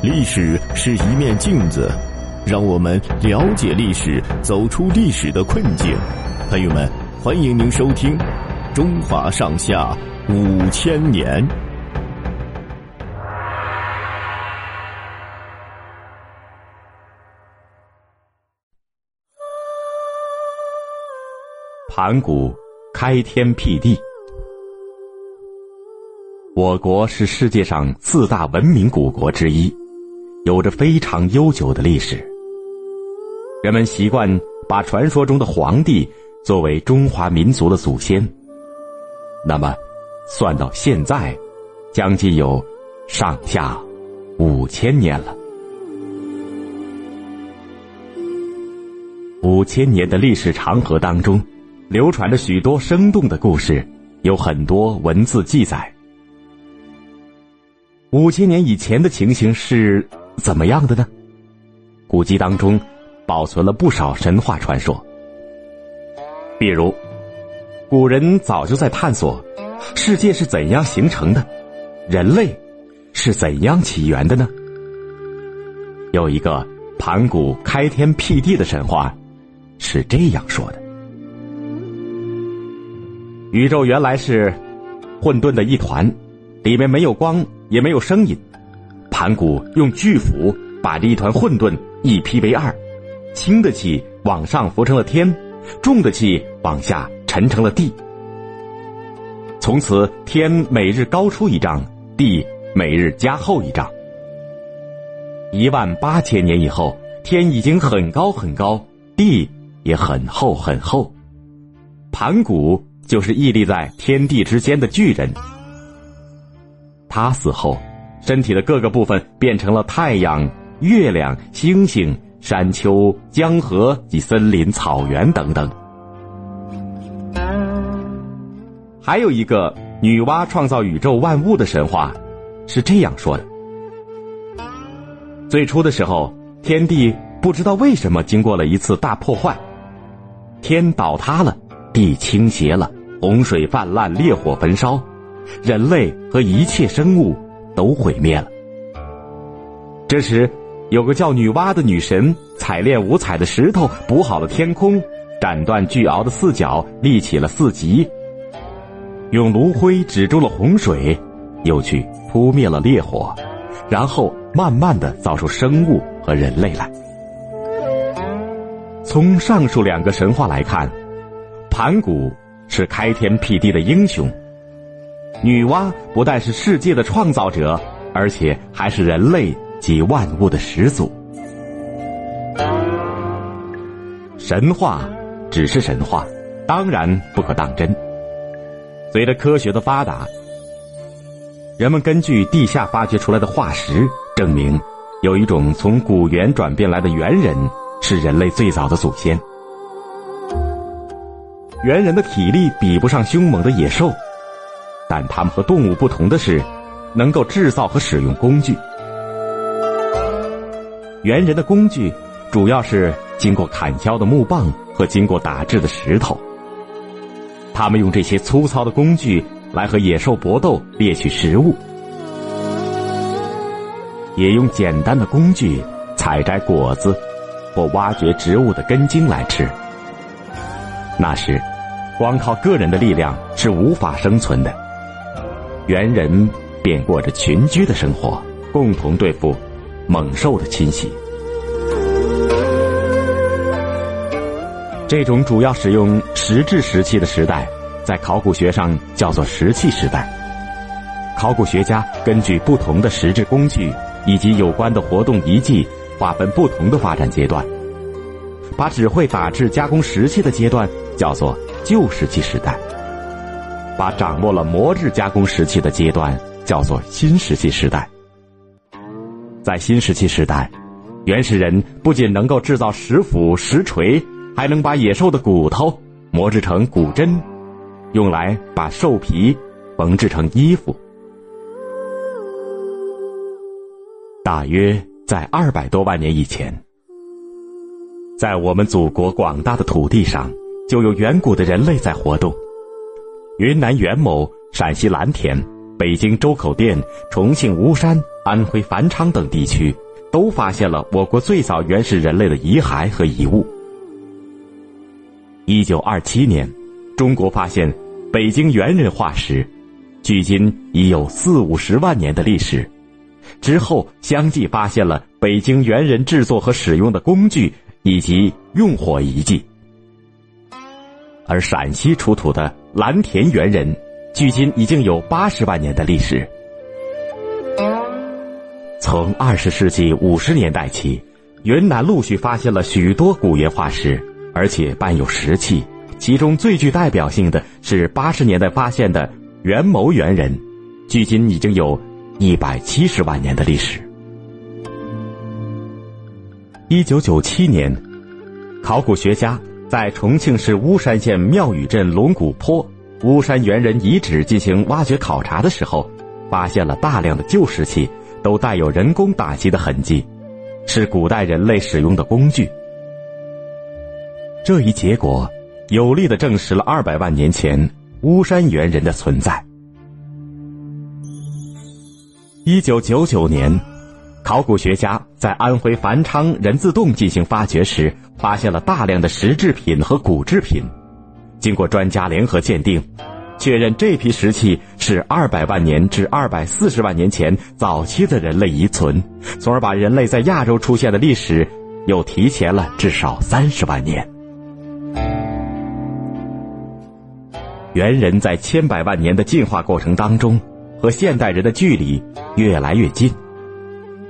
历史是一面镜子，让我们了解历史，走出历史的困境。朋友们，欢迎您收听《中华上下五千年》。盘古开天辟地。我国是世界上四大文明古国之一。有着非常悠久的历史。人们习惯把传说中的皇帝作为中华民族的祖先。那么，算到现在，将近有上下五千年了。五千年的历史长河当中，流传着许多生动的故事，有很多文字记载。五千年以前的情形是。怎么样的呢？古籍当中保存了不少神话传说，比如古人早就在探索世界是怎样形成的，人类是怎样起源的呢？有一个盘古开天辟地的神话是这样说的：宇宙原来是混沌的一团，里面没有光，也没有声音。盘古用巨斧把这一团混沌一劈为二，轻的气往上浮成了天，重的气往下沉成了地。从此天每日高出一丈，地每日加厚一丈。一万八千年以后，天已经很高很高，地也很厚很厚。盘古就是屹立在天地之间的巨人。他死后。身体的各个部分变成了太阳、月亮、星星、山丘、江河及森林、草原等等。还有一个女娲创造宇宙万物的神话，是这样说的：最初的时候，天地不知道为什么经过了一次大破坏，天倒塌了，地倾斜了，洪水泛滥，烈火焚烧，人类和一切生物。都毁灭了。这时，有个叫女娲的女神，采炼五彩的石头，补好了天空，斩断巨鳌的四角，立起了四极，用炉灰止住了洪水，又去扑灭了烈火，然后慢慢的造出生物和人类来。从上述两个神话来看，盘古是开天辟地的英雄。女娲不但是世界的创造者，而且还是人类及万物的始祖。神话只是神话，当然不可当真。随着科学的发达，人们根据地下发掘出来的化石，证明有一种从古猿转变来的猿人是人类最早的祖先。猿人的体力比不上凶猛的野兽。但他们和动物不同的是，能够制造和使用工具。猿人的工具主要是经过砍削的木棒和经过打制的石头。他们用这些粗糙的工具来和野兽搏斗，猎取食物；也用简单的工具采摘果子或挖掘植物的根茎来吃。那时，光靠个人的力量是无法生存的。猿人便过着群居的生活，共同对付猛兽的侵袭。这种主要使用石制石器的时代，在考古学上叫做石器时代。考古学家根据不同的石制工具以及有关的活动遗迹，划分不同的发展阶段，把只会打制加工石器的阶段叫做旧石器时代。把掌握了磨制加工时期的阶段叫做新石器时代。在新石器时代，原始人不仅能够制造石斧、石锤，还能把野兽的骨头磨制成骨针，用来把兽皮缝制成衣服。大约在二百多万年以前，在我们祖国广大的土地上，就有远古的人类在活动。云南元谋、陕西蓝田、北京周口店、重庆巫山、安徽繁昌等地区，都发现了我国最早原始人类的遗骸和遗物。一九二七年，中国发现北京猿人化石，距今已有四五十万年的历史。之后相继发现了北京猿人制作和使用的工具以及用火遗迹。而陕西出土的蓝田猿人，距今已经有八十万年的历史。从二十世纪五十年代起，云南陆续发现了许多古猿化石，而且伴有石器。其中最具代表性的是八十年代发现的元谋猿人，距今已经有一百七十万年的历史。一九九七年，考古学家。在重庆市巫山县庙宇镇龙骨坡巫山猿人遗址进行挖掘考察的时候，发现了大量的旧石器，都带有人工打击的痕迹，是古代人类使用的工具。这一结果有力的证实了二百万年前巫山猿人的存在。一九九九年。考古学家在安徽繁昌人字洞进行发掘时，发现了大量的石制品和骨制品。经过专家联合鉴定，确认这批石器是二百万年至二百四十万年前早期的人类遗存，从而把人类在亚洲出现的历史又提前了至少三十万年。猿人在千百万年的进化过程当中，和现代人的距离越来越近。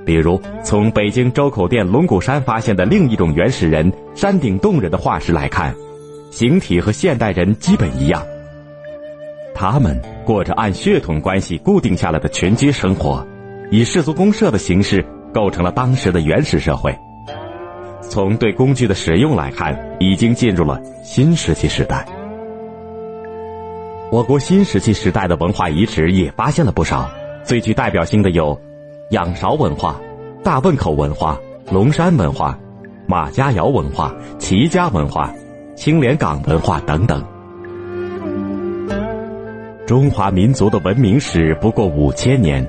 比如，从北京周口店龙骨山发现的另一种原始人山顶洞人的化石来看，形体和现代人基本一样。他们过着按血统关系固定下来的群居生活，以氏族公社的形式构成了当时的原始社会。从对工具的使用来看，已经进入了新石器时代。我国新石器时代的文化遗址也发现了不少，最具代表性的有。仰韶文化、大汶口文化、龙山文化、马家窑文化、齐家文化、青莲岗文化等等。中华民族的文明史不过五千年，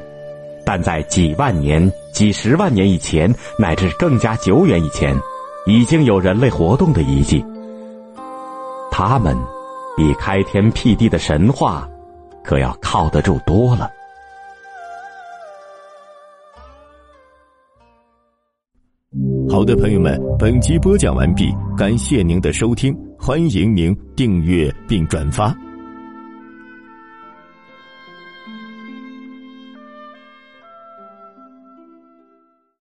但在几万年、几十万年以前，乃至更加久远以前，已经有人类活动的遗迹。他们比开天辟地的神话，可要靠得住多了。好的，朋友们，本集播讲完毕，感谢您的收听，欢迎您订阅并转发。